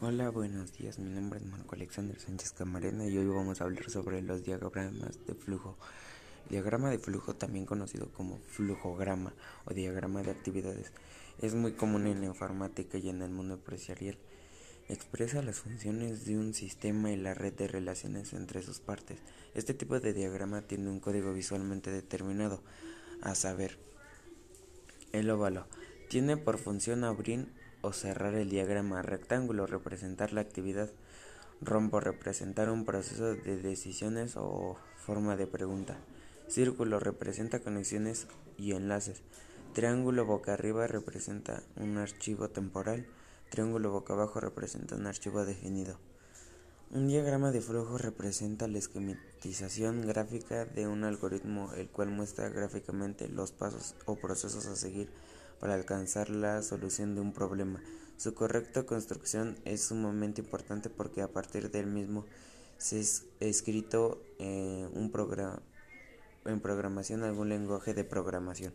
Hola, buenos días. Mi nombre es Marco Alexander Sánchez Camarena y hoy vamos a hablar sobre los diagramas de flujo. Diagrama de flujo, también conocido como flujograma o diagrama de actividades, es muy común en la informática y en el mundo empresarial. Expresa las funciones de un sistema y la red de relaciones entre sus partes. Este tipo de diagrama tiene un código visualmente determinado, a saber, el óvalo. Tiene por función abrir o cerrar el diagrama rectángulo, representar la actividad, rombo, representar un proceso de decisiones o forma de pregunta, círculo, representa conexiones y enlaces, triángulo boca arriba representa un archivo temporal, triángulo boca abajo representa un archivo definido. Un diagrama de flujo representa la esquematización gráfica de un algoritmo el cual muestra gráficamente los pasos o procesos a seguir para alcanzar la solución de un problema. Su correcta construcción es sumamente importante porque a partir del mismo se es escrito eh, un en programación algún lenguaje de programación.